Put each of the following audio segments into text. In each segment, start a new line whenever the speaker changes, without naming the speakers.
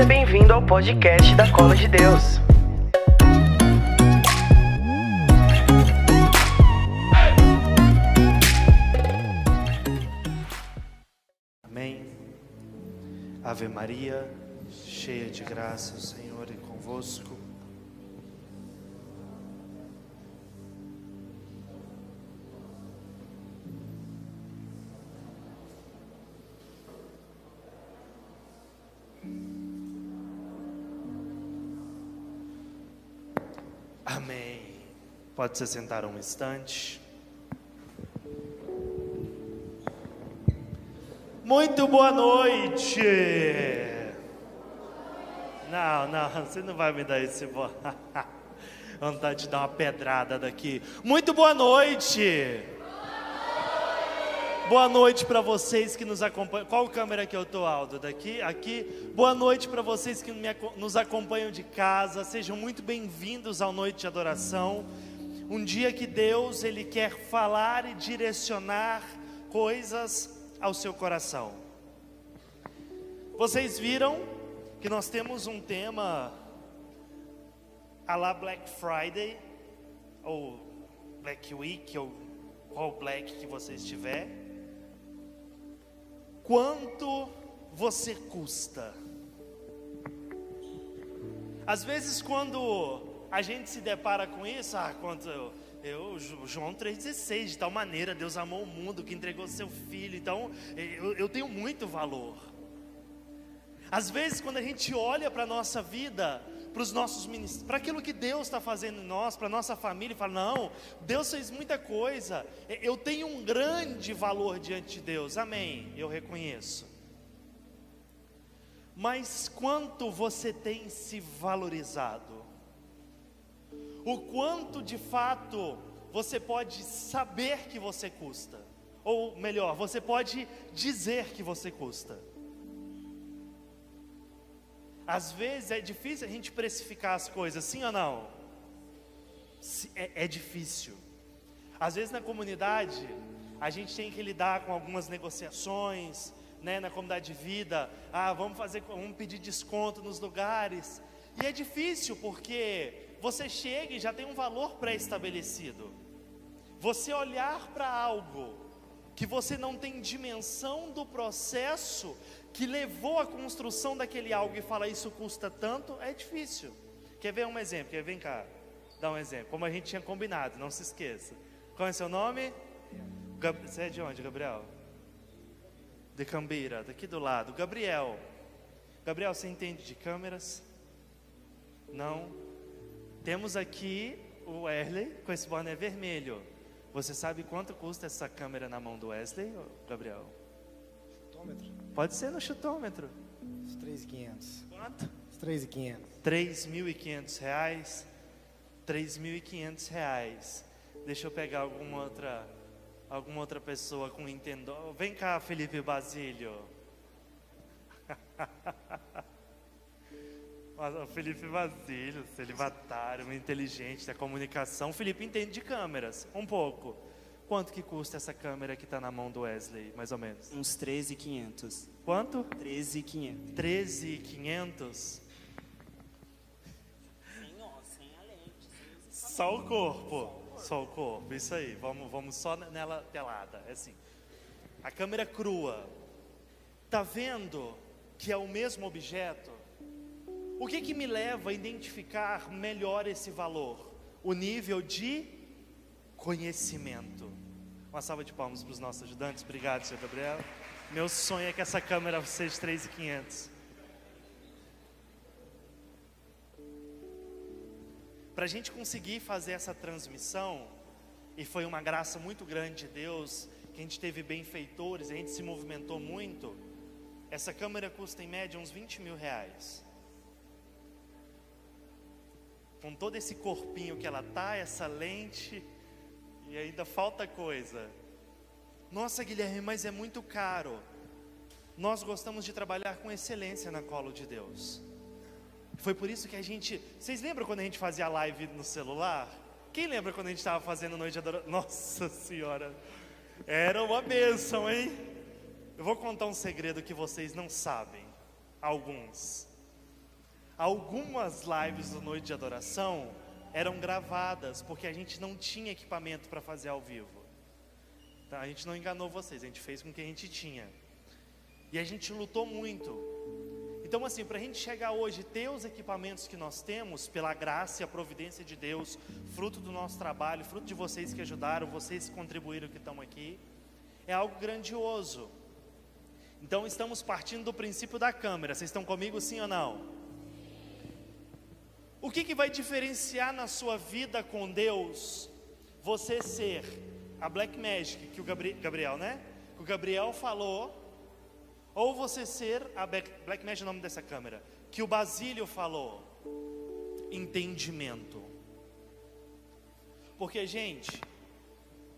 Seja bem-vindo ao podcast da Cola de Deus.
Amém. Ave Maria, cheia de graça, o Senhor é convosco. Pode se sentar um instante. Muito boa noite. Não, não, você não vai me dar esse boa. Vontade de dar uma pedrada daqui. Muito boa noite. Boa noite para vocês que nos acompanham. Qual câmera que eu tô, Aldo? Daqui, aqui. Boa noite para vocês que me nos acompanham de casa. Sejam muito bem-vindos ao Noite de Adoração. Um dia que Deus ele quer falar e direcionar coisas ao seu coração. Vocês viram que nós temos um tema a lá Black Friday ou Black Week ou qual Black que você estiver. Quanto você custa? Às vezes quando a gente se depara com isso, ah, quanto eu, eu João 3,16, de tal maneira Deus amou o mundo que entregou seu filho, então eu, eu tenho muito valor. Às vezes, quando a gente olha para a nossa vida, para os nossos ministérios, para aquilo que Deus está fazendo em nós, para a nossa família, e fala: não, Deus fez muita coisa, eu tenho um grande valor diante de Deus, amém, eu reconheço. Mas quanto você tem se valorizado? O quanto de fato você pode saber que você custa? Ou melhor, você pode dizer que você custa? Às vezes é difícil a gente precificar as coisas, sim ou não? É, é difícil. Às vezes na comunidade a gente tem que lidar com algumas negociações, né, na comunidade de vida. Ah, vamos fazer, vamos pedir desconto nos lugares. E é difícil porque você chega e já tem um valor pré-estabelecido. Você olhar para algo que você não tem dimensão do processo que levou à construção daquele algo e falar isso custa tanto, é difícil. Quer ver um exemplo? Quer? Vem cá, dá um exemplo. Como a gente tinha combinado, não se esqueça. Qual é seu nome? Você é de onde, Gabriel? De Cambira, daqui do lado. Gabriel. Gabriel, você entende de câmeras? Não. Temos aqui o Wesley com esse boné vermelho. Você sabe quanto custa essa câmera na mão do Wesley, Gabriel?
Chutômetro?
Pode ser no chutômetro.
Os 3,500.
Quanto?
Os 3,500.
3.500 reais. 3.500 reais. Deixa eu pegar alguma outra, alguma outra pessoa com Nintendo. Vem cá, Felipe Basílio. O Felipe Basílio, celibatário, muito inteligente da comunicação. O Felipe entende de câmeras, um pouco. Quanto que custa essa câmera que está na mão do Wesley, mais ou menos?
Uns 13,500.
Quanto?
13,500.
13.500?
Sem ó, sem a lente.
Só o corpo. Só o corpo, isso aí. Vamos, vamos só nela telada. É assim. A câmera crua. Tá vendo que é o mesmo objeto? O que que me leva a identificar melhor esse valor? O nível de conhecimento. Uma salva de palmas para os nossos ajudantes. Obrigado, senhor Gabriel. Meu sonho é que essa câmera seja 3.500. Para a gente conseguir fazer essa transmissão, e foi uma graça muito grande de Deus, que a gente teve benfeitores, a gente se movimentou muito. Essa câmera custa em média uns 20 mil reais. Com todo esse corpinho que ela tá, essa lente, e ainda falta coisa. Nossa, Guilherme, mas é muito caro. Nós gostamos de trabalhar com excelência na colo de Deus. Foi por isso que a gente. Vocês lembram quando a gente fazia live no celular? Quem lembra quando a gente estava fazendo noite de adoração? Nossa Senhora! Era uma bênção, hein? Eu vou contar um segredo que vocês não sabem. Alguns. Algumas lives do Noite de Adoração eram gravadas, porque a gente não tinha equipamento para fazer ao vivo. Tá? A gente não enganou vocês, a gente fez com o que a gente tinha. E a gente lutou muito. Então, assim, para a gente chegar hoje, ter os equipamentos que nós temos, pela graça e a providência de Deus, fruto do nosso trabalho, fruto de vocês que ajudaram, vocês que contribuíram que estão aqui, é algo grandioso. Então, estamos partindo do princípio da câmera. Vocês estão comigo, sim ou não? O que, que vai diferenciar na sua vida com Deus você ser a Black Magic que o Gabriel, né? Que o Gabriel falou, ou você ser a Black, Black Magic, é o nome dessa câmera, que o Basílio falou, entendimento. Porque, gente,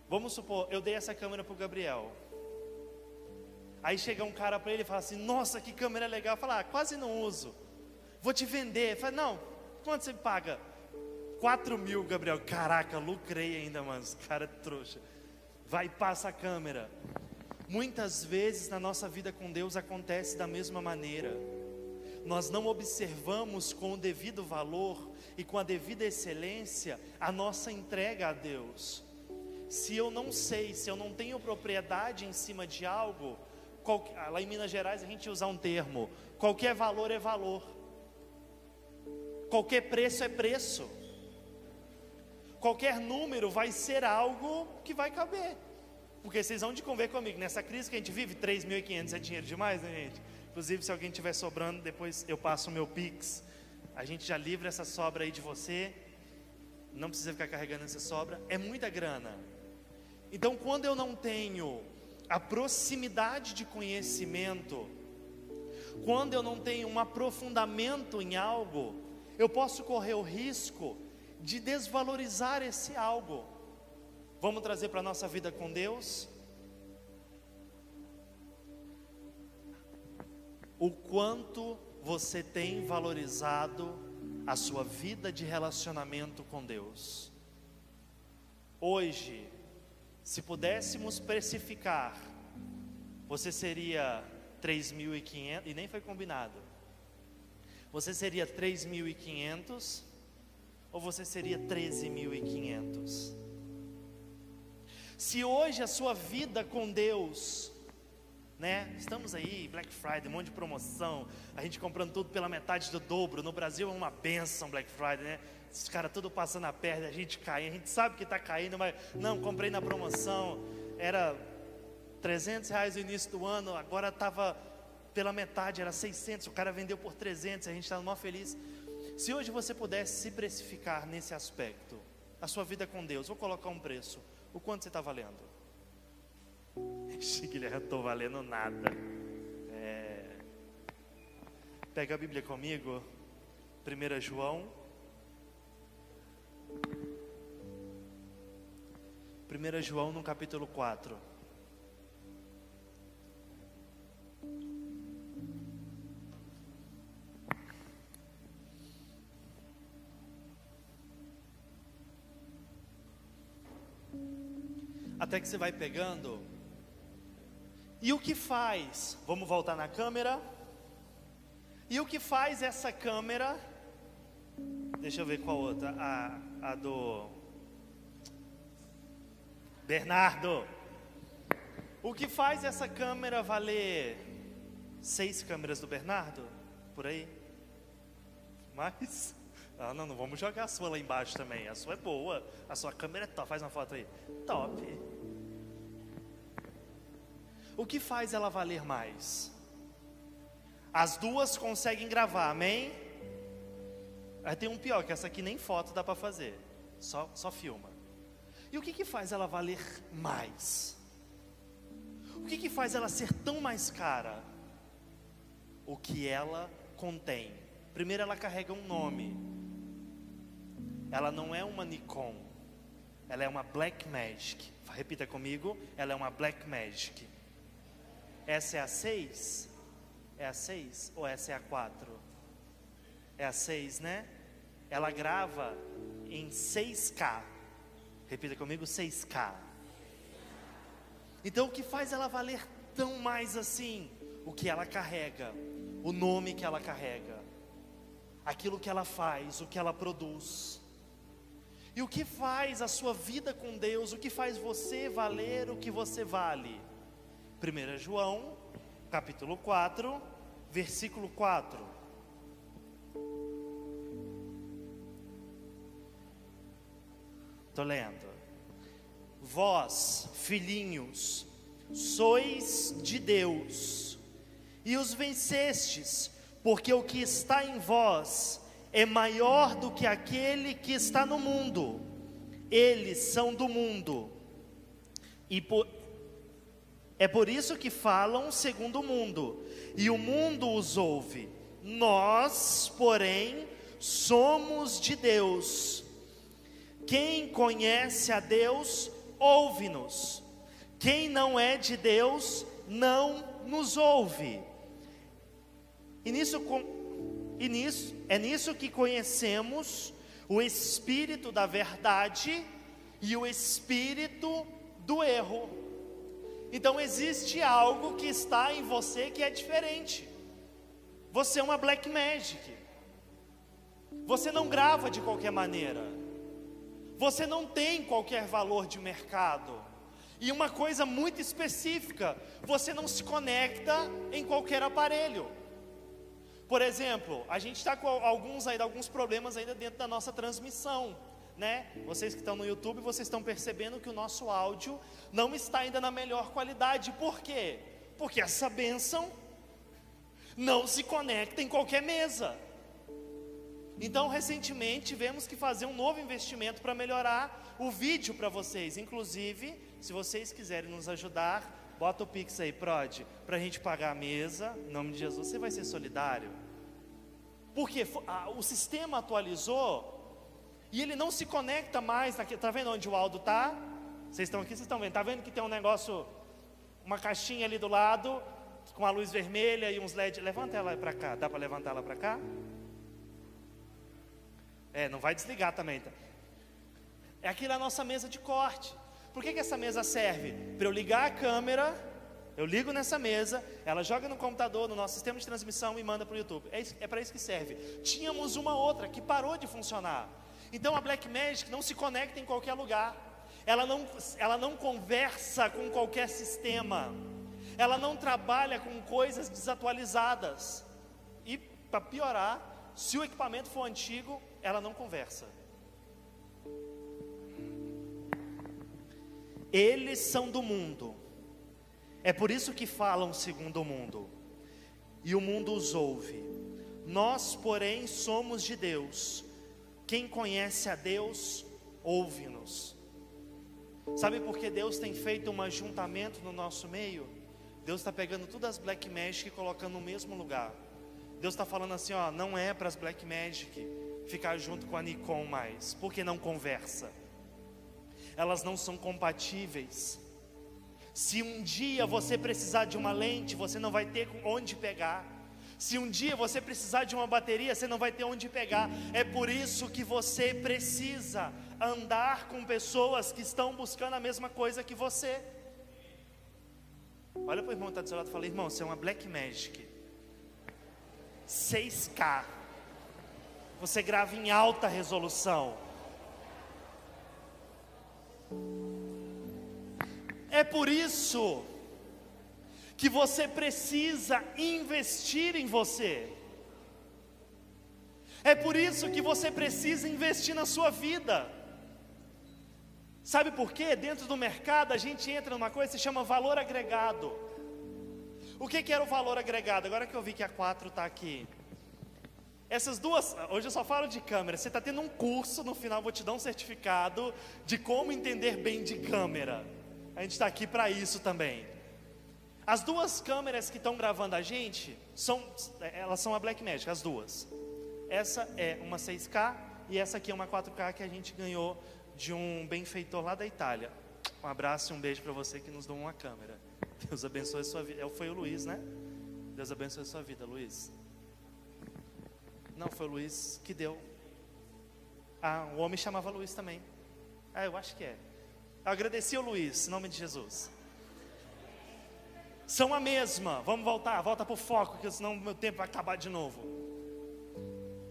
vamos supor, eu dei essa câmera para o Gabriel. Aí chega um cara para ele e fala assim: Nossa, que câmera legal. Fala, ah, quase não uso. Vou te vender. Fala, não, Quanto você paga? 4 mil, Gabriel. Caraca, lucrei ainda, mano. Os cara é trouxa. Vai e passa a câmera. Muitas vezes na nossa vida com Deus acontece da mesma maneira. Nós não observamos com o devido valor e com a devida excelência a nossa entrega a Deus. Se eu não sei, se eu não tenho propriedade em cima de algo, lá em Minas Gerais a gente usa um termo: qualquer valor é valor. Qualquer preço é preço. Qualquer número vai ser algo que vai caber. Porque vocês vão de conver comigo, nessa crise que a gente vive, 3.500 é dinheiro demais, né, gente? Inclusive, se alguém tiver sobrando, depois eu passo o meu Pix. A gente já livra essa sobra aí de você. Não precisa ficar carregando essa sobra. É muita grana. Então, quando eu não tenho a proximidade de conhecimento, quando eu não tenho um aprofundamento em algo, eu posso correr o risco de desvalorizar esse algo. Vamos trazer para a nossa vida com Deus? O quanto você tem valorizado a sua vida de relacionamento com Deus. Hoje, se pudéssemos precificar, você seria 3.500, e nem foi combinado, você seria 3.500 ou você seria 13.500? Se hoje a sua vida com Deus, né? Estamos aí, Black Friday, um monte de promoção, a gente comprando tudo pela metade do dobro. No Brasil é uma benção Black Friday, né? Os caras tudo passando a perna, a gente cai, a gente sabe que está caindo, mas não, comprei na promoção, era 300 reais no início do ano, agora estava pela metade, era 600, o cara vendeu por 300, a gente está mó feliz. Se hoje você pudesse se precificar nesse aspecto, a sua vida com Deus, vou colocar um preço, o quanto você está valendo? Guilherme, eu estou valendo nada. É... Pega a Bíblia comigo, 1 João. 1 João no capítulo 4. Até que você vai pegando. E o que faz? Vamos voltar na câmera. E o que faz essa câmera? Deixa eu ver qual outra. A, a do Bernardo. O que faz essa câmera valer seis câmeras do Bernardo? Por aí? Mais? Ah, não, não vamos jogar a sua lá embaixo também. A sua é boa. A sua câmera é top. Faz uma foto aí. Top. O que faz ela valer mais? As duas conseguem gravar, amém? Aí tem um pior, que essa aqui nem foto dá para fazer, só, só filma. E o que, que faz ela valer mais? O que, que faz ela ser tão mais cara? O que ela contém. Primeiro, ela carrega um nome. Ela não é uma Nikon, ela é uma Black Magic. Repita comigo: ela é uma Black Magic. Essa é a 6? É a 6 ou essa é a 4? É a 6, né? Ela grava em 6K. Repita comigo: 6K. Então o que faz ela valer tão mais assim? O que ela carrega, o nome que ela carrega. aquilo que ela faz, o que ela produz. E o que faz a sua vida com Deus, o que faz você valer o que você vale? 1 João, capítulo 4, versículo 4. Estou lendo. Vós, filhinhos, sois de Deus, e os vencestes, porque o que está em vós é maior do que aquele que está no mundo. Eles são do mundo, e por, é por isso que falam segundo o mundo, e o mundo os ouve. Nós, porém, somos de Deus. Quem conhece a Deus, ouve-nos. Quem não é de Deus, não nos ouve. E nisso, e nisso é nisso que conhecemos o espírito da verdade e o espírito do erro. Então existe algo que está em você que é diferente. Você é uma black magic. Você não grava de qualquer maneira. Você não tem qualquer valor de mercado. E uma coisa muito específica, você não se conecta em qualquer aparelho. Por exemplo, a gente está com alguns ainda alguns problemas ainda dentro da nossa transmissão, né? Vocês que estão no YouTube, vocês estão percebendo que o nosso áudio não está ainda na melhor qualidade. Por quê? Porque essa bênção não se conecta em qualquer mesa. Então, recentemente, tivemos que fazer um novo investimento para melhorar o vídeo para vocês. Inclusive, se vocês quiserem nos ajudar, bota o Pix aí, Prod, para a gente pagar a mesa. Em nome de Jesus, você vai ser solidário. Porque o sistema atualizou e ele não se conecta mais. Está vendo onde o Aldo está? Vocês estão aqui, vocês estão vendo. Está vendo que tem um negócio, uma caixinha ali do lado, com a luz vermelha e uns LED. Levanta ela para cá. Dá para levantar ela para cá? É, não vai desligar também. Tá? É aqui na nossa mesa de corte. Por que, que essa mesa serve? Para eu ligar a câmera, eu ligo nessa mesa, ela joga no computador, no nosso sistema de transmissão e manda para o YouTube. É, é para isso que serve. Tínhamos uma outra que parou de funcionar. Então a Black Magic não se conecta em qualquer lugar. Ela não, ela não conversa com qualquer sistema. Ela não trabalha com coisas desatualizadas. E para piorar, se o equipamento for antigo, ela não conversa. Eles são do mundo. É por isso que falam segundo o mundo. E o mundo os ouve. Nós, porém, somos de Deus. Quem conhece a Deus, ouve-nos. Sabe por que Deus tem feito um ajuntamento no nosso meio? Deus está pegando todas as Black Magic e colocando no mesmo lugar. Deus está falando assim: ó, não é para as Black Magic ficar junto com a Nikon mais, porque não conversa. Elas não são compatíveis. Se um dia você precisar de uma lente, você não vai ter onde pegar. Se um dia você precisar de uma bateria, você não vai ter onde pegar. É por isso que você precisa andar com pessoas que estão buscando a mesma coisa que você. Olha para o irmão que está do seu lado e fala: irmão, você é uma Black Magic. 6K. Você grava em alta resolução. É por isso que você precisa investir em você. É por isso que você precisa investir na sua vida. Sabe por quê? Dentro do mercado a gente entra numa coisa que se chama valor agregado. O que, que era o valor agregado? Agora que eu vi que a 4 está aqui. Essas duas, hoje eu só falo de câmera. Você está tendo um curso, no final vou te dar um certificado de como entender bem de câmera. A gente está aqui para isso também. As duas câmeras que estão gravando a gente são, elas são a Blackmagic, as duas. Essa é uma 6K e essa aqui é uma 4K que a gente ganhou de um benfeitor lá da Itália. Um abraço e um beijo para você que nos deu uma câmera. Deus abençoe a sua vida. É, foi o Luiz, né? Deus abençoe a sua vida, Luiz. Não, foi o Luiz que deu. Ah, o homem chamava Luiz também. Ah, eu acho que é. Agradeci ao Luiz, em nome de Jesus. São a mesma. Vamos voltar, volta para o foco, que senão meu tempo vai acabar de novo.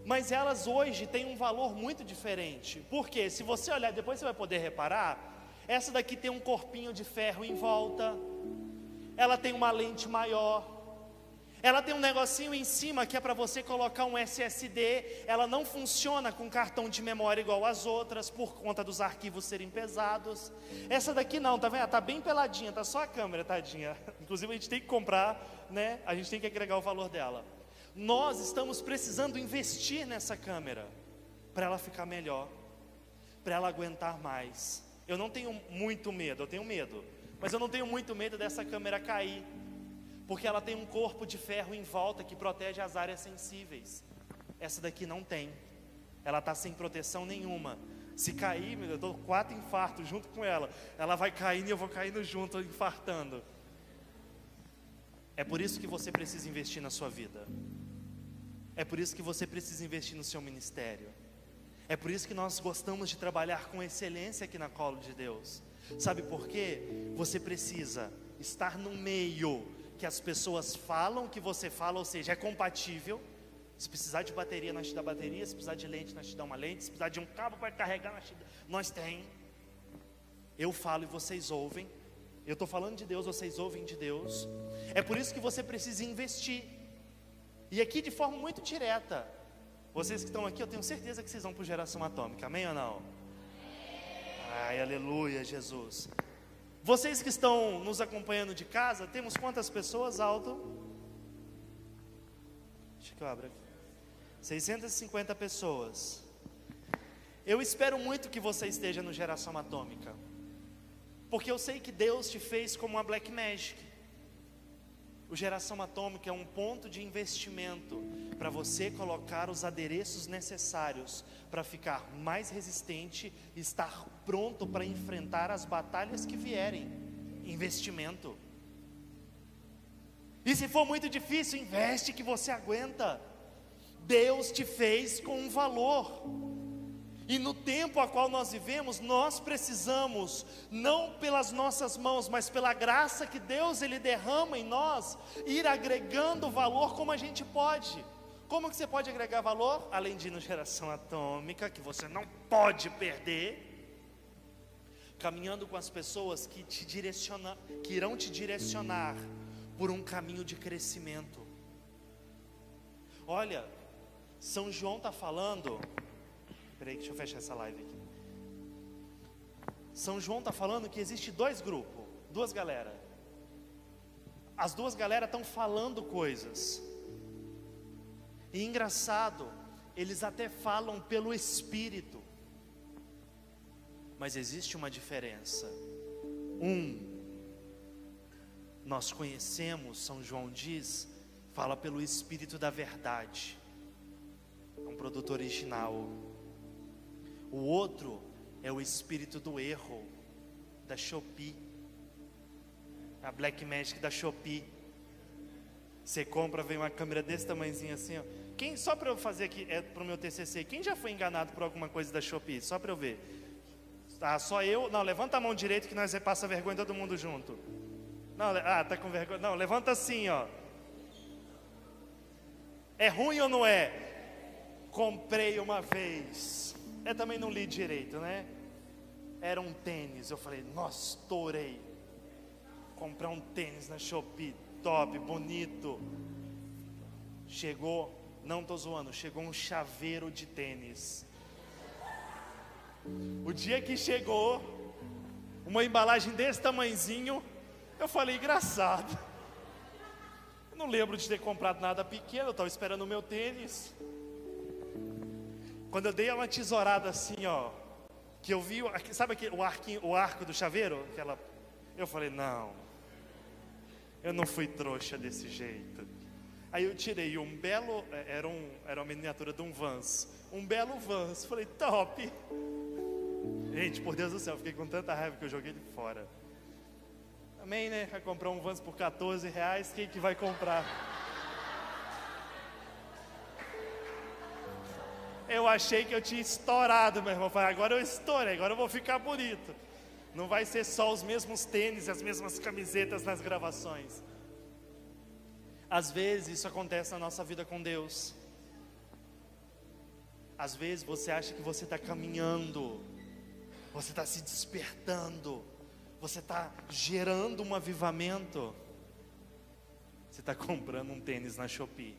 Mas elas hoje têm um valor muito diferente. Porque se você olhar, depois você vai poder reparar, essa daqui tem um corpinho de ferro em volta. Ela tem uma lente maior. Ela tem um negocinho em cima que é para você colocar um SSD. Ela não funciona com cartão de memória igual as outras, por conta dos arquivos serem pesados. Essa daqui não, tá vendo? Tá bem peladinha, tá só a câmera, tadinha. Inclusive a gente tem que comprar, né? A gente tem que agregar o valor dela. Nós estamos precisando investir nessa câmera para ela ficar melhor, para ela aguentar mais. Eu não tenho muito medo, eu tenho medo, mas eu não tenho muito medo dessa câmera cair, porque ela tem um corpo de ferro em volta que protege as áreas sensíveis. Essa daqui não tem, ela está sem proteção nenhuma. Se cair, eu dou quatro infartos junto com ela. Ela vai caindo e eu vou caindo junto, infartando. É por isso que você precisa investir na sua vida. É por isso que você precisa investir no seu ministério. É por isso que nós gostamos de trabalhar com excelência aqui na Colo de Deus. Sabe por quê? Você precisa estar no meio que as pessoas falam que você fala, ou seja, é compatível. Se precisar de bateria, nós te dá bateria. Se precisar de lente, nós te dá uma lente. Se precisar de um cabo para carregar, nós, te nós tem. Eu falo e vocês ouvem. Eu estou falando de Deus, vocês ouvem de Deus. É por isso que você precisa investir. E aqui de forma muito direta. Vocês que estão aqui, eu tenho certeza que vocês vão para geração atômica, amém ou não? Ai, aleluia, Jesus. Vocês que estão nos acompanhando de casa, temos quantas pessoas alto? Deixa que eu abro aqui. 650 pessoas. Eu espero muito que você esteja no Geração Atômica. Porque eu sei que Deus te fez como uma Black Magic. O Geração Atômica é um ponto de investimento para você colocar os adereços necessários para ficar mais resistente e estar pronto para enfrentar as batalhas que vierem. Investimento. E se for muito difícil, investe que você aguenta. Deus te fez com um valor. E no tempo a qual nós vivemos, nós precisamos, não pelas nossas mãos, mas pela graça que Deus ele derrama em nós, ir agregando valor como a gente pode. Como que você pode agregar valor? Além de ir geração atômica, que você não pode perder, caminhando com as pessoas que te direciona, que irão te direcionar por um caminho de crescimento. Olha, São João está falando Peraí, deixa eu fechar essa live aqui. São João está falando que existe dois grupos, duas galera. As duas galera estão falando coisas. E engraçado, eles até falam pelo Espírito. Mas existe uma diferença. Um, nós conhecemos, São João diz, fala pelo Espírito da Verdade. É um produto original. O outro é o espírito do erro, da Shopee, a Black Magic da Shopee. Você compra, vem uma câmera desse tamanhozinho assim, ó. Quem, só para eu fazer aqui, é para o meu TCC, quem já foi enganado por alguma coisa da Shopee? Só para eu ver. Ah, só eu? Não, levanta a mão direito que nós passa vergonha todo mundo junto. Não, ah, tá com vergonha. Não, levanta assim, ó. É ruim ou não é? Comprei uma vez. Eu também não li direito, né? Era um tênis. Eu falei, nossa, estourei. Comprar um tênis na Shopee, top, bonito. Chegou, não tô zoando, chegou um chaveiro de tênis. O dia que chegou, uma embalagem desse tamanzinho, eu falei, engraçado. Não lembro de ter comprado nada pequeno, eu estava esperando o meu tênis. Quando eu dei uma tesourada assim, ó, que eu vi, sabe aquele, o, arquinho, o arco do chaveiro? Aquela, eu falei, não, eu não fui trouxa desse jeito. Aí eu tirei um belo, é, era, um, era uma miniatura de um Vans, um belo Vans. Falei, top. Gente, por Deus do céu, fiquei com tanta raiva que eu joguei ele fora. Também, né? Vai comprar um Vans por 14 reais, quem que vai comprar? Eu achei que eu tinha estourado, meu irmão. Falei, agora eu estourei, agora eu vou ficar bonito. Não vai ser só os mesmos tênis as mesmas camisetas nas gravações. Às vezes isso acontece na nossa vida com Deus. Às vezes você acha que você está caminhando, você está se despertando, você está gerando um avivamento. Você está comprando um tênis na Shopee.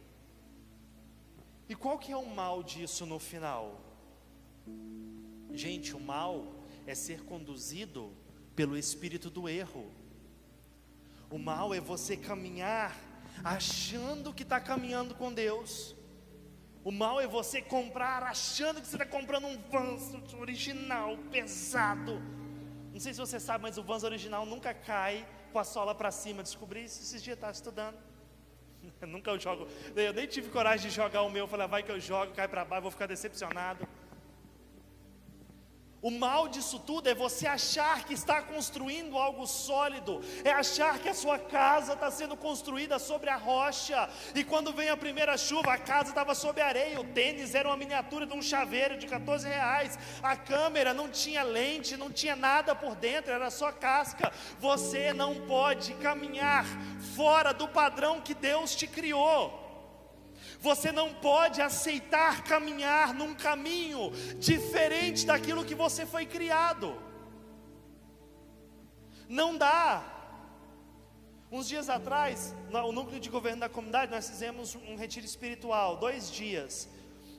E qual que é o mal disso no final? Gente, o mal é ser conduzido pelo espírito do erro. O mal é você caminhar achando que está caminhando com Deus. O mal é você comprar achando que você está comprando um Vans original, pesado. Não sei se você sabe, mas o Vans original nunca cai com a sola para cima. Descobri isso esses dias, estava estudando. Nunca eu jogo. Eu nem tive coragem de jogar o meu. Falei, ah, vai que eu jogo, cai para baixo, vou ficar decepcionado. O mal disso tudo é você achar que está construindo algo sólido, é achar que a sua casa está sendo construída sobre a rocha, e quando vem a primeira chuva, a casa estava sobre a areia, o tênis era uma miniatura de um chaveiro de 14 reais, a câmera não tinha lente, não tinha nada por dentro, era só casca. Você não pode caminhar fora do padrão que Deus te criou. Você não pode aceitar caminhar num caminho diferente daquilo que você foi criado. Não dá. Uns dias atrás, no núcleo de governo da comunidade, nós fizemos um retiro espiritual, dois dias,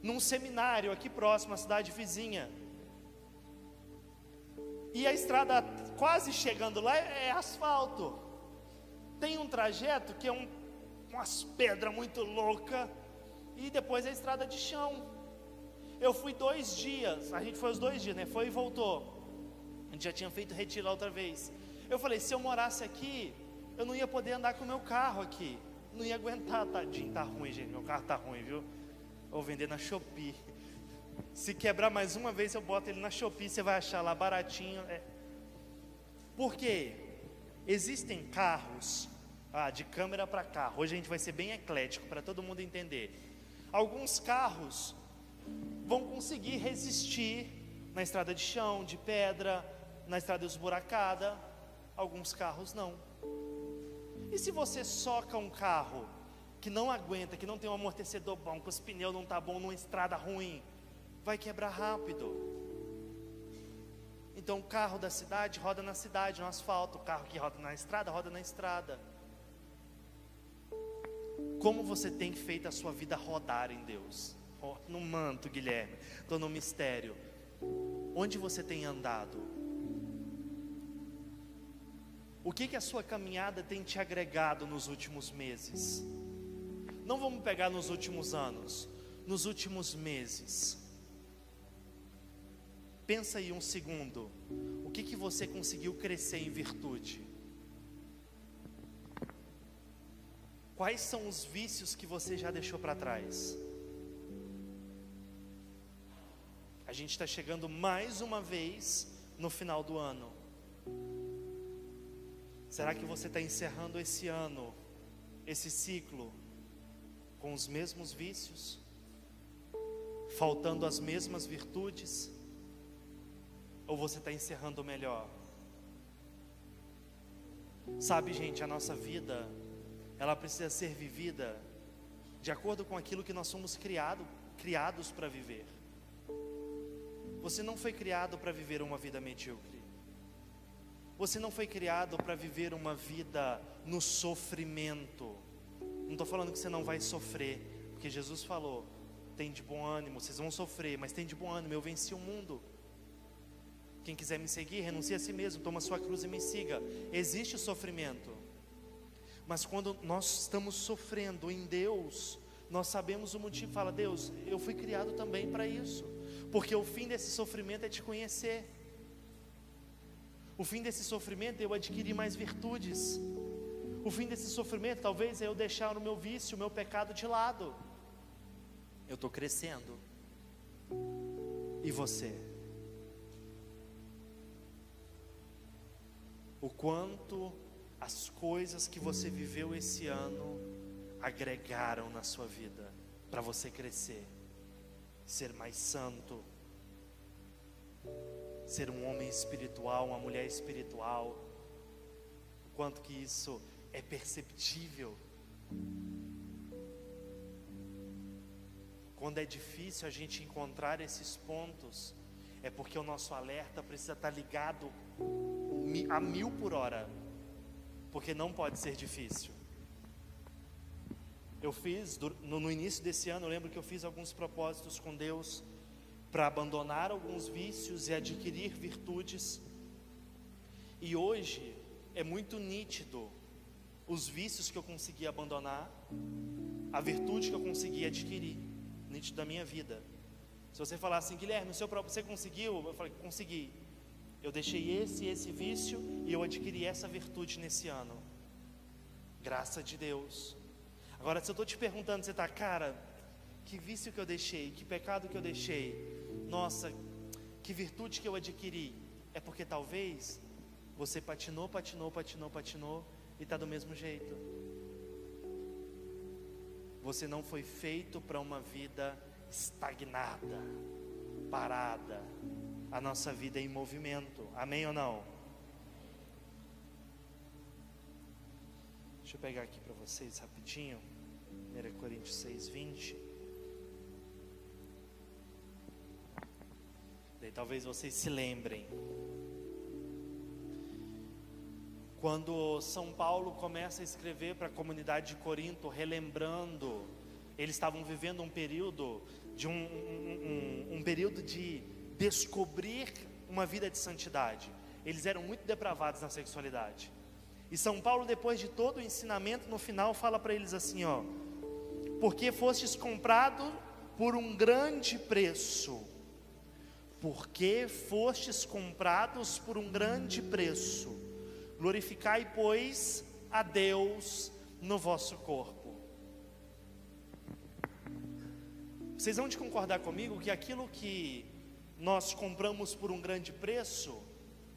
num seminário aqui próximo, à cidade vizinha. E a estrada quase chegando lá é asfalto. Tem um trajeto que é um, umas pedras muito loucas e depois a estrada de chão. Eu fui dois dias, a gente foi os dois dias, né? Foi e voltou. A gente já tinha feito retiro outra vez. Eu falei, se eu morasse aqui, eu não ia poder andar com o meu carro aqui. Não ia aguentar, tadinho, tá ruim, gente. Meu carro tá ruim, viu? Vou vender na Shopee. Se quebrar mais uma vez, eu boto ele na Shopee, você vai achar lá baratinho. É. Por quê? Existem carros ah, de câmera para carro. Hoje a gente vai ser bem eclético para todo mundo entender alguns carros vão conseguir resistir na estrada de chão, de pedra, na estrada esburacada, alguns carros não. E se você soca um carro que não aguenta, que não tem um amortecedor bom, que os pneus não tá bom numa estrada ruim, vai quebrar rápido. Então o carro da cidade roda na cidade, no asfalto, o carro que roda na estrada roda na estrada. Como você tem feito a sua vida rodar em Deus? No manto, Guilherme, estou no mistério. Onde você tem andado? O que, que a sua caminhada tem te agregado nos últimos meses? Não vamos pegar nos últimos anos, nos últimos meses. Pensa aí um segundo. O que, que você conseguiu crescer em virtude? Quais são os vícios que você já deixou para trás? A gente está chegando mais uma vez no final do ano. Será que você está encerrando esse ano, esse ciclo, com os mesmos vícios? Faltando as mesmas virtudes? Ou você está encerrando melhor? Sabe, gente, a nossa vida ela precisa ser vivida de acordo com aquilo que nós somos criado, criados para viver. Você não foi criado para viver uma vida medíocre. Você não foi criado para viver uma vida no sofrimento. Não estou falando que você não vai sofrer, porque Jesus falou: tem de bom ânimo, vocês vão sofrer, mas tem de bom ânimo, eu venci o mundo. Quem quiser me seguir, renuncie a si mesmo, toma sua cruz e me siga. Existe o sofrimento, mas quando nós estamos sofrendo em Deus, nós sabemos o motivo. Fala, Deus, eu fui criado também para isso, porque o fim desse sofrimento é te conhecer. O fim desse sofrimento é eu adquirir mais virtudes. O fim desse sofrimento talvez é eu deixar o meu vício, o meu pecado de lado. Eu estou crescendo. E você? O quanto as coisas que você viveu esse ano agregaram na sua vida para você crescer, ser mais santo, ser um homem espiritual, uma mulher espiritual. O quanto que isso é perceptível. quando é difícil a gente encontrar esses pontos, é porque o nosso alerta precisa estar ligado mi- a mil por hora, porque não pode ser difícil. Eu fiz, no, início desse ano, eu lembro que eu fiz alguns propósitos com Deus para abandonar alguns vícios e adquirir virtudes. E hoje é muito nítido os vícios que eu consegui abandonar, a virtude que eu consegui adquirir, nítido da minha vida. Se você falar assim, Guilherme, seu próprio, você conseguiu? Eu falei, consegui. Eu deixei esse esse vício e eu adquiri essa virtude nesse ano. Graça de Deus. Agora, se eu estou te perguntando, você está, cara, que vício que eu deixei, que pecado que eu deixei, nossa, que virtude que eu adquiri, é porque talvez você patinou, patinou, patinou, patinou e está do mesmo jeito. Você não foi feito para uma vida estagnada, parada. A nossa vida em movimento. Amém ou não? Deixa eu pegar aqui para vocês rapidinho. 1 Coríntios 6, 20. Daí talvez vocês se lembrem. Quando São Paulo começa a escrever para a comunidade de Corinto, relembrando, eles estavam vivendo um período de um, um, um, um período de descobrir uma vida de santidade. Eles eram muito depravados na sexualidade. E São Paulo, depois de todo o ensinamento, no final fala para eles assim, ó: porque fostes comprado por um grande preço. Porque fostes comprados por um grande preço. Glorificai, pois, a Deus no vosso corpo. Vocês vão de concordar comigo que aquilo que nós compramos por um grande preço,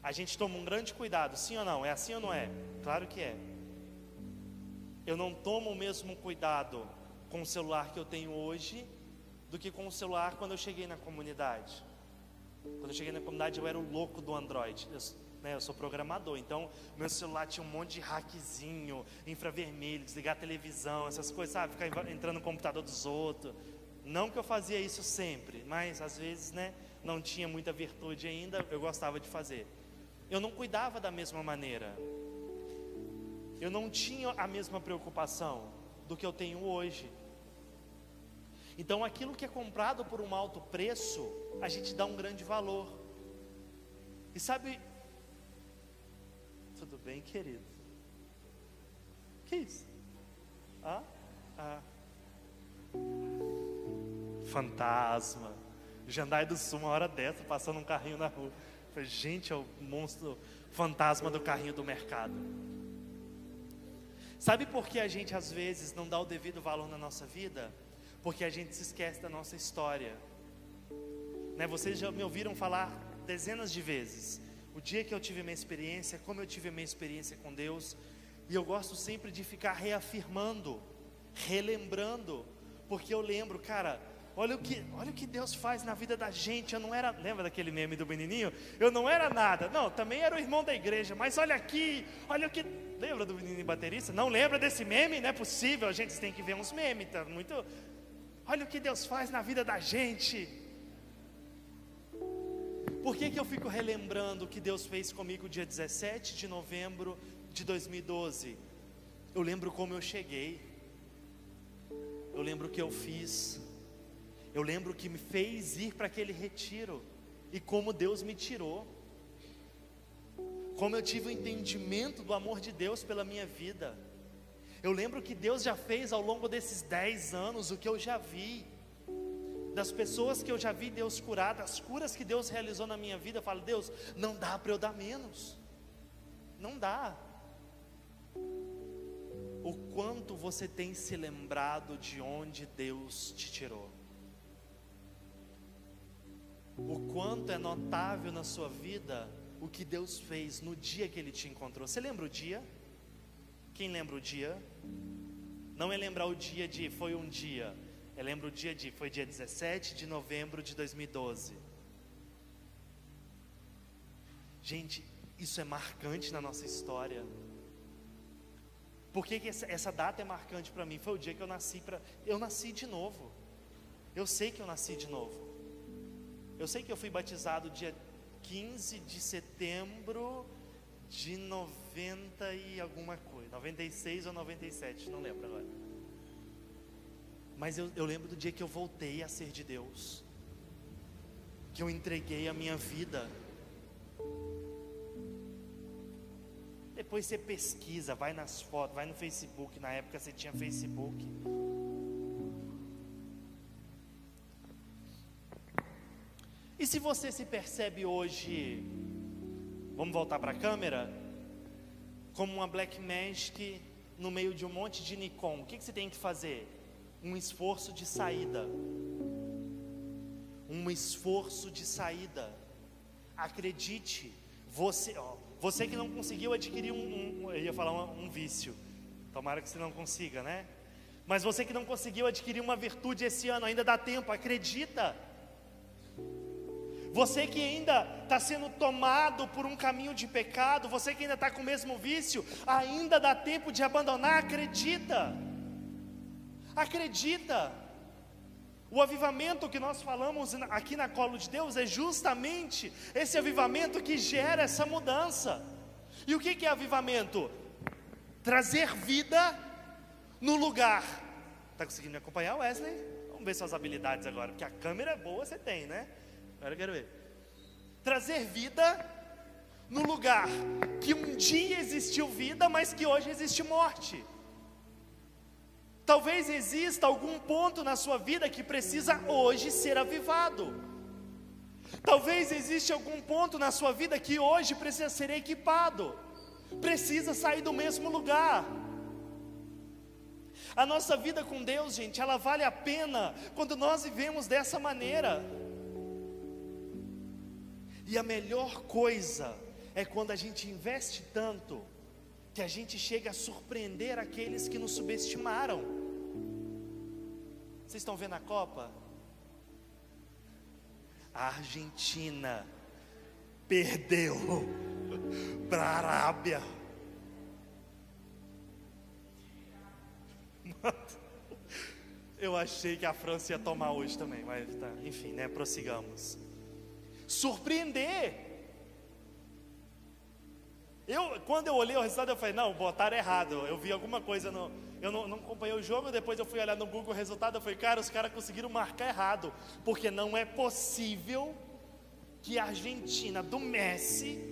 a gente toma um grande cuidado, sim ou não? É assim ou não é? Claro que é. Eu não tomo o mesmo cuidado com o celular que eu tenho hoje do que com o celular quando eu cheguei na comunidade. Quando eu cheguei na comunidade, eu era o louco do Android. Eu, né, eu sou programador, então meu celular tinha um monte de hackzinho, infravermelho, desligar a televisão, essas coisas, sabe? Ficar entrando no computador dos outros. Não que eu fazia isso sempre, mas às vezes, né? Não tinha muita virtude ainda, eu gostava de fazer. Eu não cuidava da mesma maneira. Eu não tinha a mesma preocupação do que eu tenho hoje. Então, aquilo que é comprado por um alto preço, a gente dá um grande valor. E sabe, tudo bem, querido? Que isso? Ah? Ah. Fantasma. Jandai do Sul, uma hora dessa, passando um carrinho na rua. Falei, gente, é o monstro fantasma do carrinho do mercado. Sabe por que a gente às vezes não dá o devido valor na nossa vida? Porque a gente se esquece da nossa história. Né? Vocês já me ouviram falar dezenas de vezes. O dia que eu tive minha experiência, como eu tive minha experiência com Deus, e eu gosto sempre de ficar reafirmando, relembrando, porque eu lembro, cara, olha o que, olha o que Deus faz na vida da gente. Eu não era, lembra daquele meme do menininho? Eu não era nada. Não, também era o irmão da igreja, mas olha aqui, olha o que, lembra do menino baterista? Não lembra desse meme? Não é possível. A gente tem que ver uns memes, tá muito Olha o que Deus faz na vida da gente. Por que, que eu fico relembrando o que Deus fez comigo dia 17 de novembro de 2012? Eu lembro como eu cheguei, eu lembro o que eu fiz, eu lembro que me fez ir para aquele retiro e como Deus me tirou, como eu tive o entendimento do amor de Deus pela minha vida. Eu lembro que Deus já fez ao longo desses dez anos o que eu já vi, das pessoas que eu já vi Deus curar, das curas que Deus realizou na minha vida. Eu falo, Deus, não dá para eu dar menos, não dá. O quanto você tem se lembrado de onde Deus te tirou, o quanto é notável na sua vida o que Deus fez no dia que Ele te encontrou. Você lembra o dia? Quem lembra o dia? Não é lembrar o dia de foi um dia, é lembrar o dia de foi dia 17 de novembro de 2012. Gente, isso é marcante na nossa história. Por que, que essa, essa data é marcante para mim? Foi o dia que eu nasci para eu nasci de novo. Eu sei que eu nasci de novo. Eu sei que eu fui batizado dia 15 de setembro de 90 e alguma coisa, 96 ou 97, não lembro agora. Mas eu, eu lembro do dia que eu voltei a ser de Deus, que eu entreguei a minha vida. Depois você pesquisa, vai nas fotos, vai no Facebook. Na época você tinha Facebook. Se você se percebe hoje, vamos voltar para a câmera, como uma Black Magic no meio de um monte de Nikon, o que, que você tem que fazer? Um esforço de saída. Um esforço de saída. Acredite, você, ó, você que não conseguiu adquirir um, um eu ia falar um, um vício, tomara que você não consiga, né? Mas você que não conseguiu adquirir uma virtude esse ano, ainda dá tempo, acredita. Você que ainda está sendo tomado por um caminho de pecado, você que ainda está com o mesmo vício, ainda dá tempo de abandonar, acredita. Acredita. O avivamento que nós falamos aqui na Colo de Deus é justamente esse avivamento que gera essa mudança. E o que é avivamento? Trazer vida no lugar. Está conseguindo me acompanhar, Wesley? Vamos ver suas habilidades agora, porque a câmera é boa, você tem, né? Agora eu quero ver. Trazer vida no lugar que um dia existiu vida, mas que hoje existe morte. Talvez exista algum ponto na sua vida que precisa hoje ser avivado. Talvez exista algum ponto na sua vida que hoje precisa ser equipado. Precisa sair do mesmo lugar. A nossa vida com Deus, gente, ela vale a pena quando nós vivemos dessa maneira. E a melhor coisa é quando a gente investe tanto que a gente chega a surpreender aqueles que nos subestimaram. Vocês estão vendo a Copa? A Argentina perdeu para a Arábia. Eu achei que a França ia tomar hoje também, mas tá, enfim, né? Prossigamos. Surpreender. Eu, quando eu olhei o resultado, eu falei, não, botaram errado. Eu vi alguma coisa no. Eu não, não acompanhei o jogo, depois eu fui olhar no Google o resultado, eu falei, cara, os caras conseguiram marcar errado. Porque não é possível que a Argentina do Messi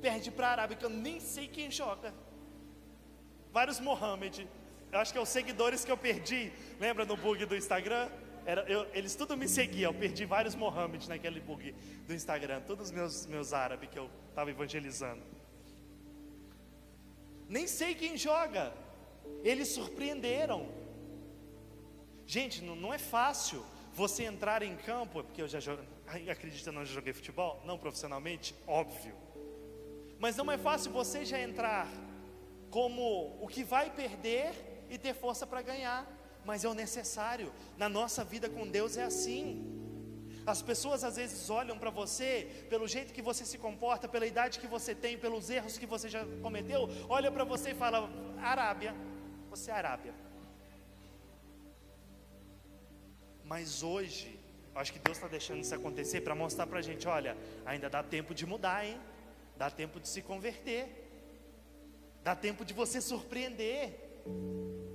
perde para a Arábia, que eu nem sei quem joga. Vários Mohamed. Eu acho que é os seguidores que eu perdi. Lembra no bug do Instagram? Era, eu, eles tudo me seguiam. Eu perdi vários Mohamed naquele bug do Instagram. Todos os meus, meus árabes que eu estava evangelizando. Nem sei quem joga. Eles surpreenderam. Gente, não, não é fácil você entrar em campo, porque eu já acredita não já joguei futebol, não profissionalmente, óbvio. Mas não é fácil você já entrar como o que vai perder e ter força para ganhar, mas é o necessário. Na nossa vida com Deus é assim. As pessoas às vezes olham para você pelo jeito que você se comporta, pela idade que você tem, pelos erros que você já cometeu, olha para você e fala: Arábia, você é Arábia. Mas hoje, acho que Deus está deixando isso acontecer para mostrar para a gente: olha, ainda dá tempo de mudar, hein? Dá tempo de se converter. Dá tempo de você surpreender.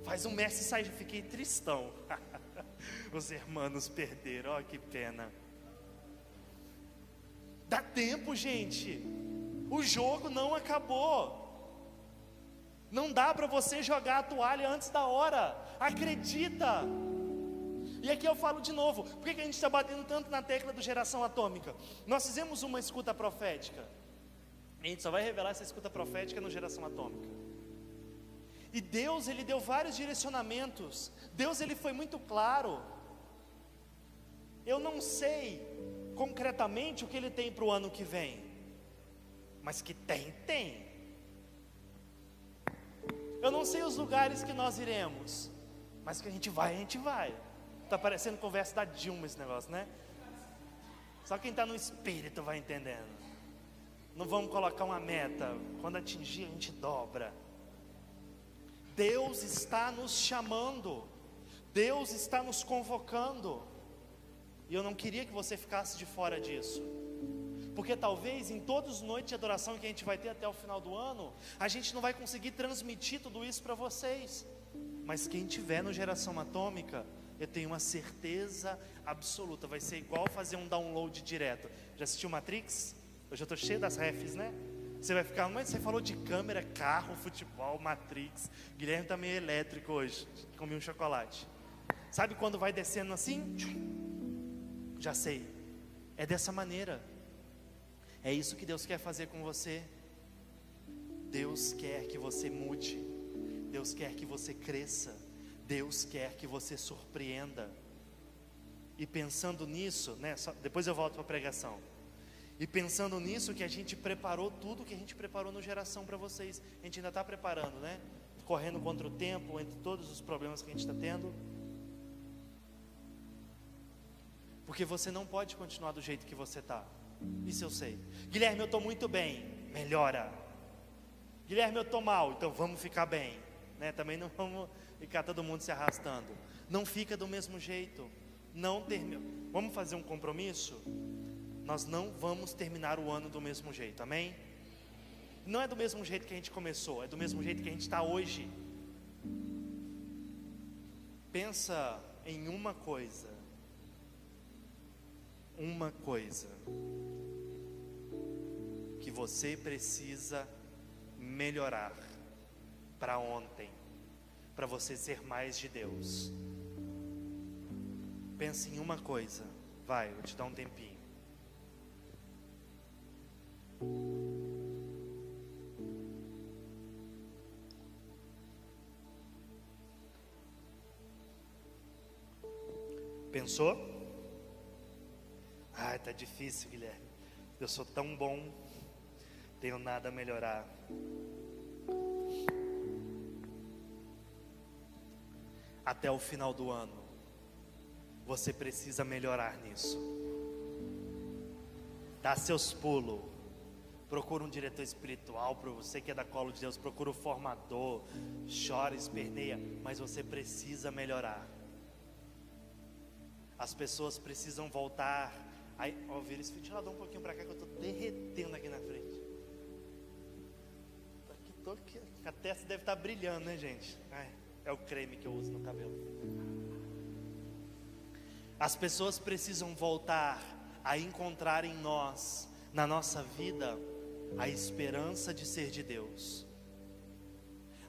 Faz um Messi sair, fiquei tristão. Os irmãos perderam, ó que pena. Dá tempo, gente. O jogo não acabou. Não dá para você jogar a toalha antes da hora. Acredita. E aqui eu falo de novo, por que a gente está batendo tanto na tecla do geração atômica? Nós fizemos uma escuta profética. A gente só vai revelar essa escuta profética no geração atômica. E Deus, ele deu vários direcionamentos. Deus, ele foi muito claro. Eu não sei concretamente o que ele tem para o ano que vem, mas que tem, tem. Eu não sei os lugares que nós iremos, mas que a gente vai, a gente vai. Está parecendo conversa da Dilma esse negócio, né? Só quem está no espírito vai entendendo. Não vamos colocar uma meta, quando atingir a gente dobra. Deus está nos chamando, Deus está nos convocando. E eu não queria que você ficasse de fora disso. Porque talvez em todas as noites de adoração que a gente vai ter até o final do ano, a gente não vai conseguir transmitir tudo isso para vocês. Mas quem tiver no Geração Atômica, eu tenho uma certeza absoluta, vai ser igual fazer um download direto. Já assistiu Matrix? Eu já estou cheio das refs, né? Você vai ficar, mas você falou de câmera, carro, futebol, Matrix. Guilherme está meio elétrico hoje. Comi um chocolate. Sabe quando vai descendo assim? Já sei. É dessa maneira. É isso que Deus quer fazer com você. Deus quer que você mude. Deus quer que você cresça. Deus quer que você surpreenda. E pensando nisso, né, só, depois eu volto para a pregação. E pensando nisso, que a gente preparou tudo que a gente preparou no geração para vocês. A gente ainda está preparando, né? Correndo contra o tempo, entre todos os problemas que a gente está tendo. Porque você não pode continuar do jeito que você está. Isso eu sei. Guilherme, eu estou muito bem. Melhora. Guilherme, eu estou mal. Então vamos ficar bem. Né? Também não vamos ficar todo mundo se arrastando. Não fica do mesmo jeito. Não termina. Vamos fazer um compromisso? Nós não vamos terminar o ano do mesmo jeito. Amém? Não é do mesmo jeito que a gente começou. É do mesmo jeito que a gente está hoje. Pensa em uma coisa uma coisa que você precisa melhorar para ontem, para você ser mais de Deus. Pense em uma coisa, vai, vou te dar um tempinho. Pensou? Ai, tá difícil, Guilherme. Eu sou tão bom, tenho nada a melhorar. Até o final do ano, você precisa melhorar nisso. Dá seus pulos. Procura um diretor espiritual para você que é da colo de Deus. Procura um formador. Chora, esperneia. Mas você precisa melhorar. As pessoas precisam voltar Aí, ó, vira esse ventilador um pouquinho para cá que eu estou derretendo aqui na frente. Aqui, tô aqui. A testa deve estar tá brilhando, né, gente? Ai, é o creme que eu uso no cabelo. As pessoas precisam voltar a encontrar em nós, na nossa vida, a esperança de ser de Deus.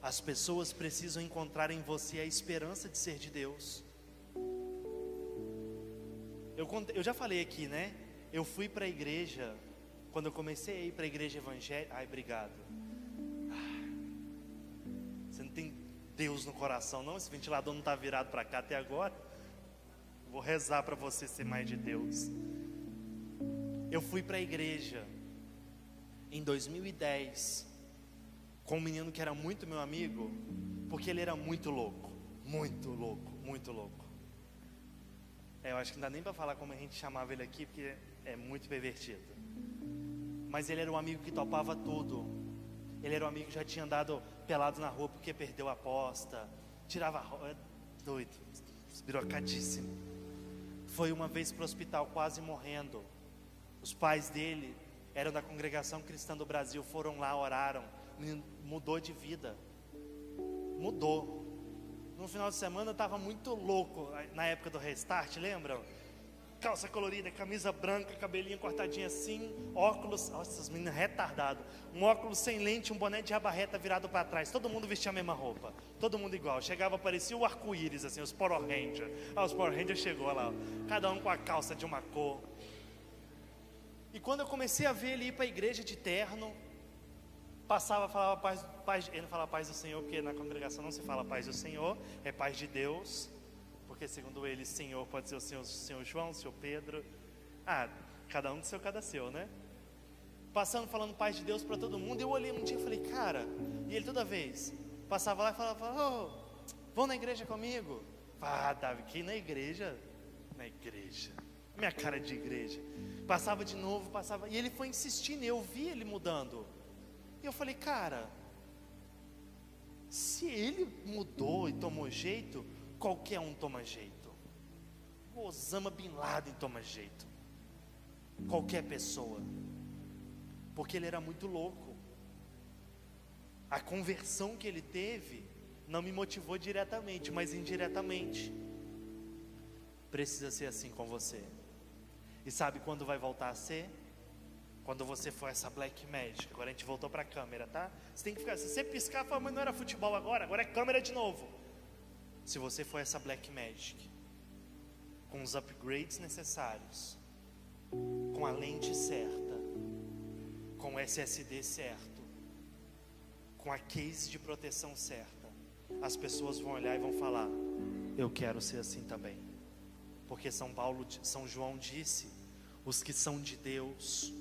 As pessoas precisam encontrar em você a esperança de ser de Deus. Eu, eu já falei aqui, né? Eu fui para a igreja, quando eu comecei a ir para a igreja evangélica. Ai, obrigado. Você não tem Deus no coração, não? Esse ventilador não está virado para cá até agora. Vou rezar para você ser mais de Deus. Eu fui para a igreja em 2010 com um menino que era muito meu amigo, porque ele era muito louco, muito louco, muito louco. É, eu acho que não dá nem para falar como a gente chamava ele aqui, porque é muito pervertido. Mas ele era um amigo que topava tudo. Ele era um amigo que já tinha andado pelado na rua porque perdeu a aposta. Tirava é doido, esbirocadíssimo. Foi uma vez para o hospital quase morrendo. Os pais dele eram da congregação cristã do Brasil, foram lá, oraram. Mudou de vida. Mudou no final de semana eu estava muito louco na época do restart, lembram? Calça colorida, camisa branca, cabelinho cortadinho assim, óculos, nossa, essas meninas retardadas. Um óculos sem lente, um boné de abarreta virado para trás. Todo mundo vestia a mesma roupa, todo mundo igual. Chegava, parecia o arco-íris, assim, os Power. Ah, os Power chegou lá, cada um com a calça de uma cor. E quando eu comecei a ver ele ir para a igreja de terno, passava, falava paz, paz, ele não falava paz do Senhor, porque na congregação não se fala paz do Senhor, é paz de Deus, porque segundo ele, Senhor pode ser o Senhor, o Senhor João, o Senhor Pedro, ah, cada um do seu, cada seu, né? Passando falando paz de Deus para todo mundo, eu olhei um dia e falei, cara, e ele toda vez passava lá e falava, oh, vão na igreja comigo? Ah, Davi, que na igreja? Na igreja, minha cara de igreja. Passava de novo, passava, e ele foi insistindo, eu vi ele mudando. E eu falei, cara, se ele mudou e tomou jeito, qualquer um toma jeito. O Osama Bin Laden toma jeito. Qualquer pessoa. Porque ele era muito louco. A conversão que ele teve não me motivou diretamente, mas indiretamente. Precisa ser assim com você. E sabe quando vai voltar a ser? Quando você for essa Black Magic. Agora a gente voltou para a câmera, tá? Você tem que ficar. Se você piscar, fala, mas não era futebol agora, agora é câmera de novo. Se você for essa Black Magic, com os upgrades necessários, com a lente certa, com o SSD certo, com a case de proteção certa, as pessoas vão olhar e vão falar: Eu quero ser assim também. Porque São Paulo, São João disse: os que são de Deus,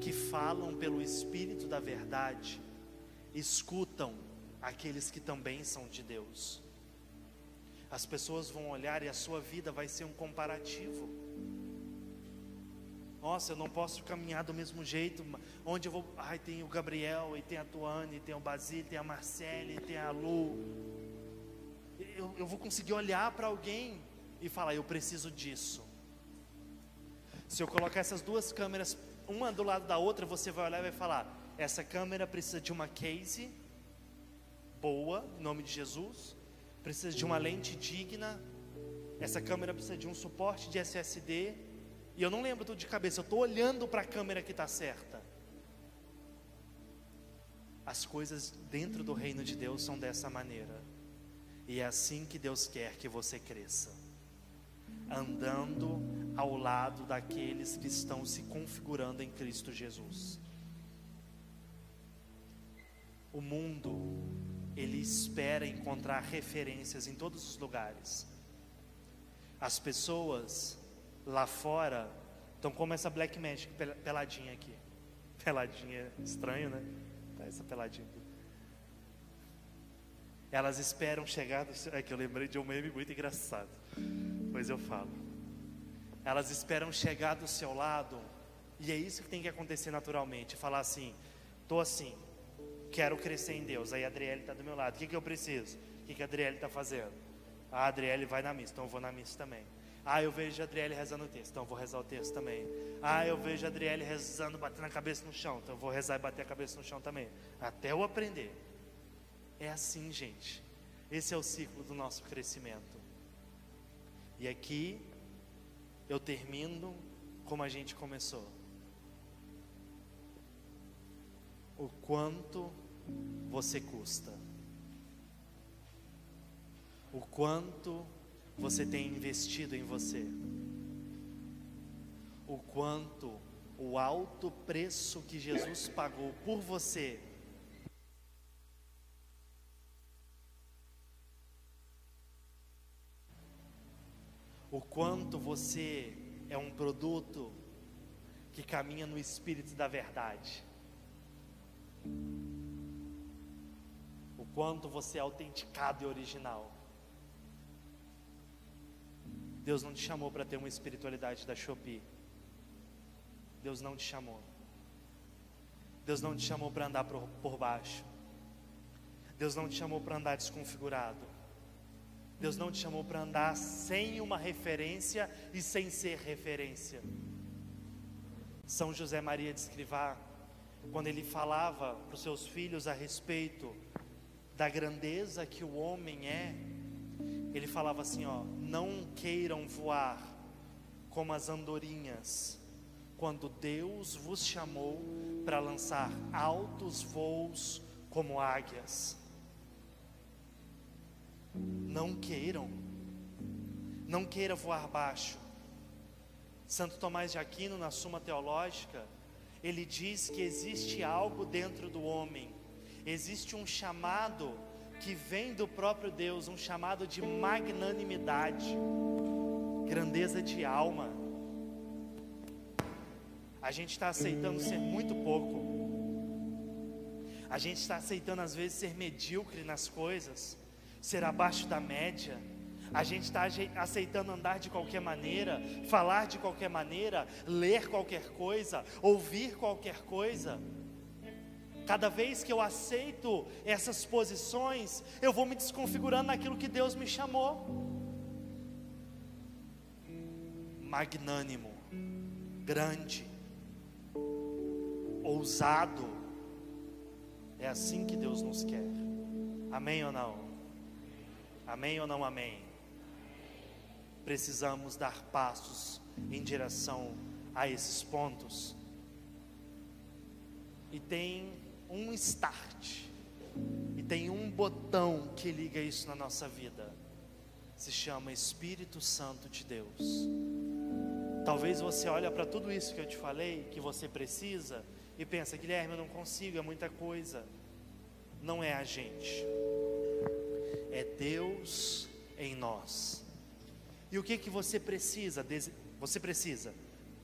que falam pelo Espírito da verdade, escutam aqueles que também são de Deus. As pessoas vão olhar e a sua vida vai ser um comparativo. Nossa, eu não posso caminhar do mesmo jeito. Onde eu vou. Ai, tem o Gabriel, e tem a Tuane, tem o Basílio, tem a Marcele, tem a Lu. Eu, eu vou conseguir olhar para alguém e falar: eu preciso disso. Se eu colocar essas duas câmeras uma do lado da outra, você vai olhar e vai falar: essa câmera precisa de uma case boa, em nome de Jesus, precisa de uma lente digna, essa câmera precisa de um suporte de SSD, e eu não lembro tudo de cabeça, eu estou olhando para a câmera que está certa. As coisas dentro do reino de Deus são dessa maneira, e é assim que Deus quer que você cresça, andando ao lado daqueles que estão se configurando em Cristo Jesus. O mundo, ele espera encontrar referências em todos os lugares. As pessoas lá fora estão como essa Black Magic peladinha aqui. Peladinha, estranho, né? Tá essa peladinha. Elas esperam chegar. Do... É que eu lembrei de um meme muito engraçado. Pois eu falo. Elas esperam chegar do seu lado. E é isso que tem que acontecer naturalmente. Falar assim: estou assim, quero crescer em Deus. Aí a Adriele está do meu lado. O que, que eu preciso? O que, que a Adriele está fazendo? A Adriele vai na missa, então eu vou na missa também. Ah, eu vejo a Adriele rezando o texto, então eu vou rezar o texto também. Ah, eu vejo a Adriele rezando, batendo a cabeça no chão, então eu vou rezar e bater a cabeça no chão também. Até eu aprender. É assim, gente. Esse é o ciclo do nosso crescimento. E aqui eu termino como a gente começou. O quanto você custa. O quanto você tem investido em você. O quanto o alto preço que Jesus pagou por você o quanto você é um produto que caminha no espírito da verdade. O quanto você é autenticado e original. Deus não te chamou para ter uma espiritualidade da Shopee. Deus não te chamou. Deus não te chamou para andar por, baixo. Deus não te chamou para andar desconfigurado. Deus não te chamou para andar sem uma referência e sem ser referência. São José Maria de Escrivá, quando ele falava para os seus filhos a respeito da grandeza que o homem é, ele falava assim: ó, não queiram voar como as andorinhas, quando Deus vos chamou para lançar altos voos como águias. Não queiram, não queira voar baixo. Santo Tomás de Aquino, na Suma Teológica, ele diz que existe algo dentro do homem, existe um chamado que vem do próprio Deus, um chamado de magnanimidade, grandeza de alma. A gente está aceitando ser muito pouco, a gente está aceitando às vezes ser medíocre nas coisas ser abaixo da média. A gente está aceitando andar de qualquer maneira, falar de qualquer maneira, ler qualquer coisa, ouvir qualquer coisa. Cada vez que eu aceito essas posições, eu vou me desconfigurando naquilo que Deus me chamou. magnânimo, grande, ousado. É assim que Deus nos quer. Amém ou não? Amém ou não amém? Precisamos dar passos em direção a esses pontos. E tem um start, e tem um botão que liga isso na nossa vida. Se chama Espírito Santo de Deus. Talvez você olhe para tudo isso que eu te falei, que você precisa, e pensa, Guilherme, eu não consigo, é muita coisa. Não é a gente. Deus em nós. E o que que você precisa? Você precisa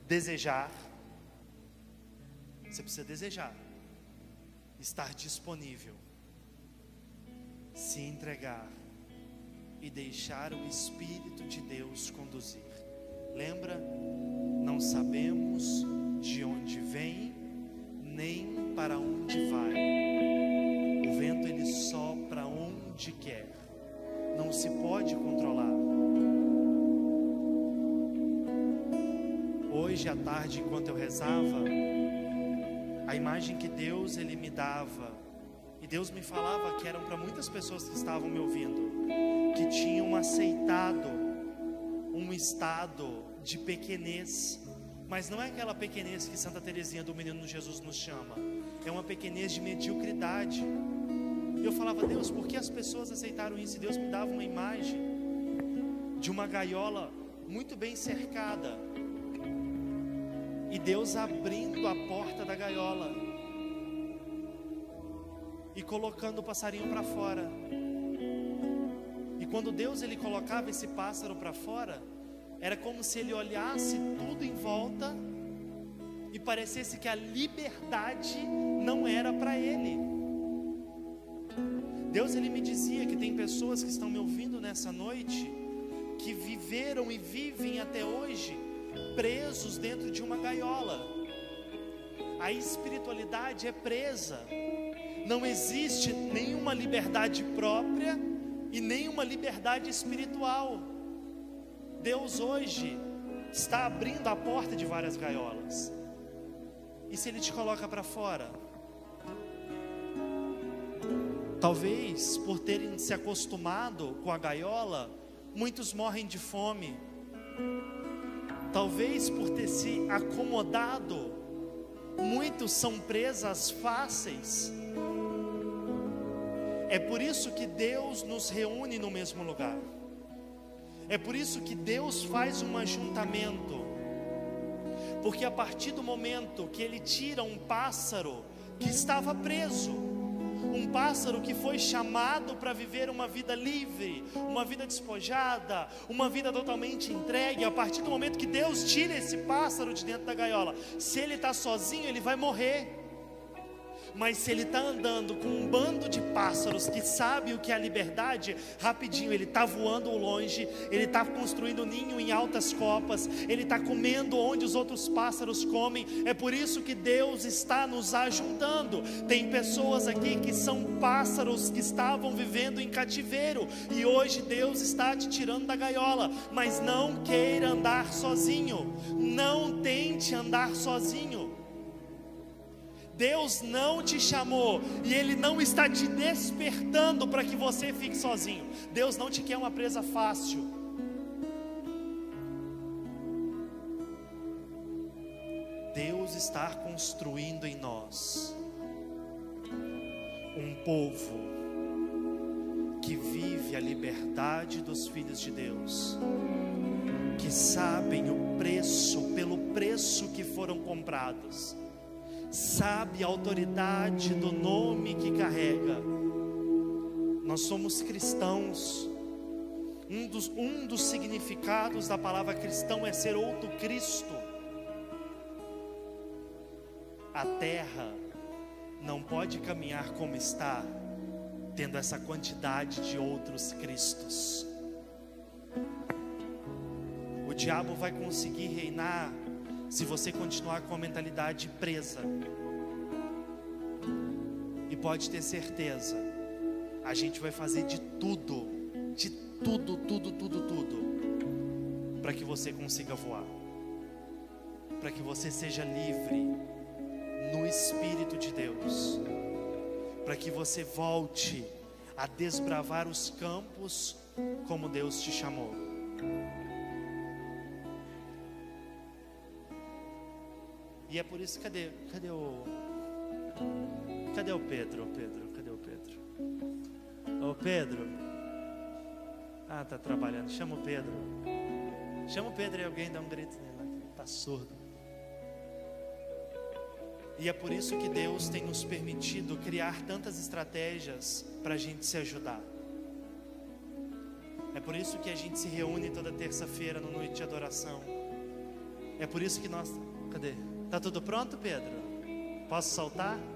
desejar. Você precisa desejar. Estar disponível. Se entregar e deixar o Espírito de Deus conduzir. Lembra? Não sabemos de onde vem, nem para onde vai. O vento ele sopra onde quer. Se pode controlar. Hoje à tarde, enquanto eu rezava, a imagem que Deus ele me dava, e Deus me falava que eram para muitas pessoas que estavam me ouvindo, que tinham aceitado um estado de pequenez, mas não é aquela pequenez que Santa Teresinha do Menino Jesus nos chama, é uma pequenez de mediocridade. Eu falava, Deus, por que as pessoas aceitaram isso? E Deus me dava uma imagem de uma gaiola muito bem cercada, e Deus abrindo a porta da gaiola e colocando o passarinho para fora. E quando Deus ele colocava esse pássaro para fora, era como se ele olhasse tudo em volta e parecesse que a liberdade não era para ele. Deus ele me dizia que tem pessoas que estão me ouvindo nessa noite que viveram e vivem até hoje presos dentro de uma gaiola. A espiritualidade é presa. Não existe nenhuma liberdade própria e nenhuma liberdade espiritual. Deus hoje está abrindo a porta de várias gaiolas. E se Ele te coloca para fora? Talvez por terem se acostumado com a gaiola, muitos morrem de fome. Talvez por ter se acomodado, muitos são presas fáceis. É por isso que Deus nos reúne no mesmo lugar. É por isso que Deus faz um ajuntamento. Porque a partir do momento que Ele tira um pássaro que estava preso, um pássaro que foi chamado para viver uma vida livre, uma vida despojada, uma vida totalmente entregue, a partir do momento que Deus tira esse pássaro de dentro da gaiola, se ele está sozinho, ele vai morrer. Mas se ele está andando com um bando de pássaros que sabe o que é a liberdade, rapidinho ele está voando longe, ele está construindo ninho em altas copas, ele está comendo onde os outros pássaros comem. É por isso que Deus está nos ajuntando. Tem pessoas aqui que são pássaros que estavam vivendo em cativeiro e hoje Deus está te tirando da gaiola. Mas não queira andar sozinho, não tente andar sozinho. Deus não te chamou e Ele não está te despertando para que você fique sozinho. Deus não te quer uma presa fácil. Deus está construindo em nós um povo que vive a liberdade dos filhos de Deus, que sabem o preço, pelo preço que foram comprados sabe a autoridade do nome que carrega. Nós somos cristãos. Um dos, um dos significados da palavra cristão é ser outro Cristo. A terra não pode caminhar como está, tendo essa quantidade de outros Cristos. O diabo vai conseguir reinar se você continuar com a mentalidade presa. E pode ter certeza, a gente vai fazer de tudo, de tudo, tudo, tudo, tudo, para que você consiga voar. para que você seja livre no Espírito de Deus, para que você volte a desbravar os campos como Deus te chamou. E é por isso, cadê, cadê o. Cadê o Pedro, Pedro? Cadê o Pedro? Ô Pedro. Ah, tá trabalhando. Chama o Pedro. Chama o Pedro e alguém dá um grito nele tá surdo. E é por isso que Deus tem nos permitido criar tantas estratégias para a gente se ajudar. É por isso que a gente se reúne toda terça-feira no noite de adoração. É por isso que nós. Cadê? Tá tudo pronto, Pedro? Posso soltar?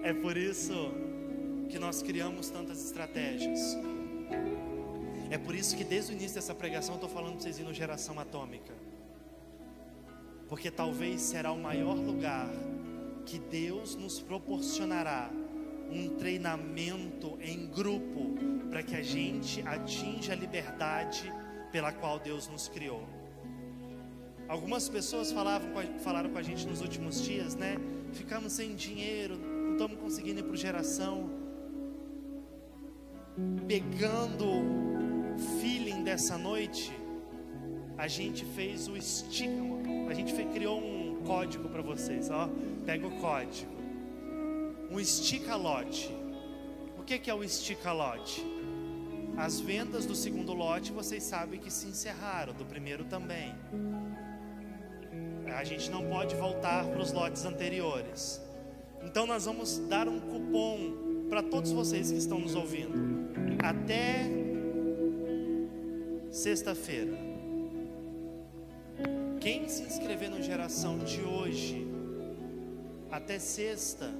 É por isso que nós criamos tantas estratégias. É por isso que desde o início dessa pregação eu estou falando para vocês no Geração Atômica. Porque talvez será o maior lugar que Deus nos proporcionará um treinamento em grupo para que a gente atinja a liberdade pela qual Deus nos criou. Algumas pessoas falavam, falaram com a gente nos últimos dias, né? Ficamos sem dinheiro, não estamos conseguindo ir para geração. Pegando o feeling dessa noite, a gente fez o estica, a gente fez, criou um código para vocês, ó. Pega o código. Um estica lote. O que, que é o estica lote? As vendas do segundo lote vocês sabem que se encerraram, do primeiro também. A gente não pode voltar para os lotes anteriores. Então nós vamos dar um cupom para todos vocês que estão nos ouvindo. Até sexta-feira. Quem se inscrever no geração de hoje até sexta,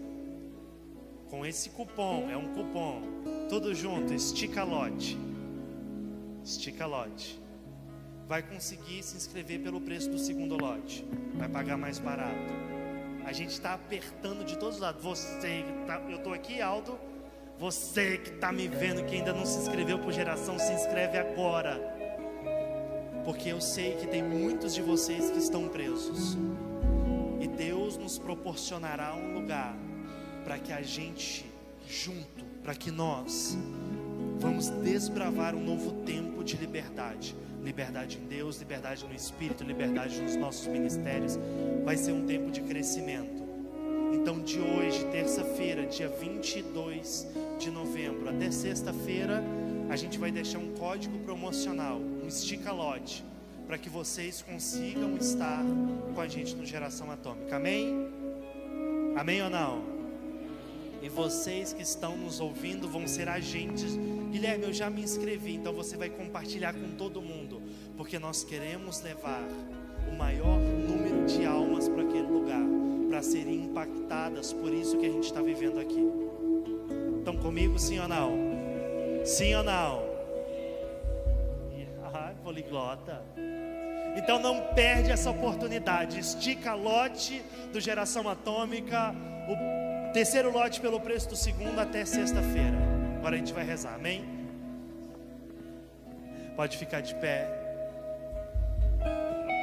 com esse cupom, é um cupom, tudo junto, estica lote. Estica lote vai conseguir se inscrever pelo preço do segundo lote, vai pagar mais barato. A gente está apertando de todos os lados. Você, tá, eu estou aqui, Aldo. Você que está me vendo, que ainda não se inscreveu por geração, se inscreve agora. Porque eu sei que tem muitos de vocês que estão presos. E Deus nos proporcionará um lugar para que a gente, junto, para que nós vamos desbravar um novo tempo de liberdade liberdade em Deus, liberdade no Espírito, liberdade nos nossos ministérios. Vai ser um tempo de crescimento. Então, de hoje, terça-feira, dia 22 de novembro, até sexta-feira, a gente vai deixar um código promocional, um estica lote, para que vocês consigam estar com a gente no Geração Atômica. Amém? Amém ou não? E vocês que estão nos ouvindo vão ser agentes. Guilherme, eu já me inscrevi, então você vai compartilhar com todo mundo, porque nós queremos levar o maior número de almas para aquele lugar, para serem impactadas por isso que a gente está vivendo aqui. Estão comigo, sim ou não? Sim ou não? Ah, poliglota. Então não perde essa oportunidade. Estica lote do Geração Atômica. O Terceiro lote pelo preço do segundo até sexta-feira. Agora a gente vai rezar, amém? Pode ficar de pé.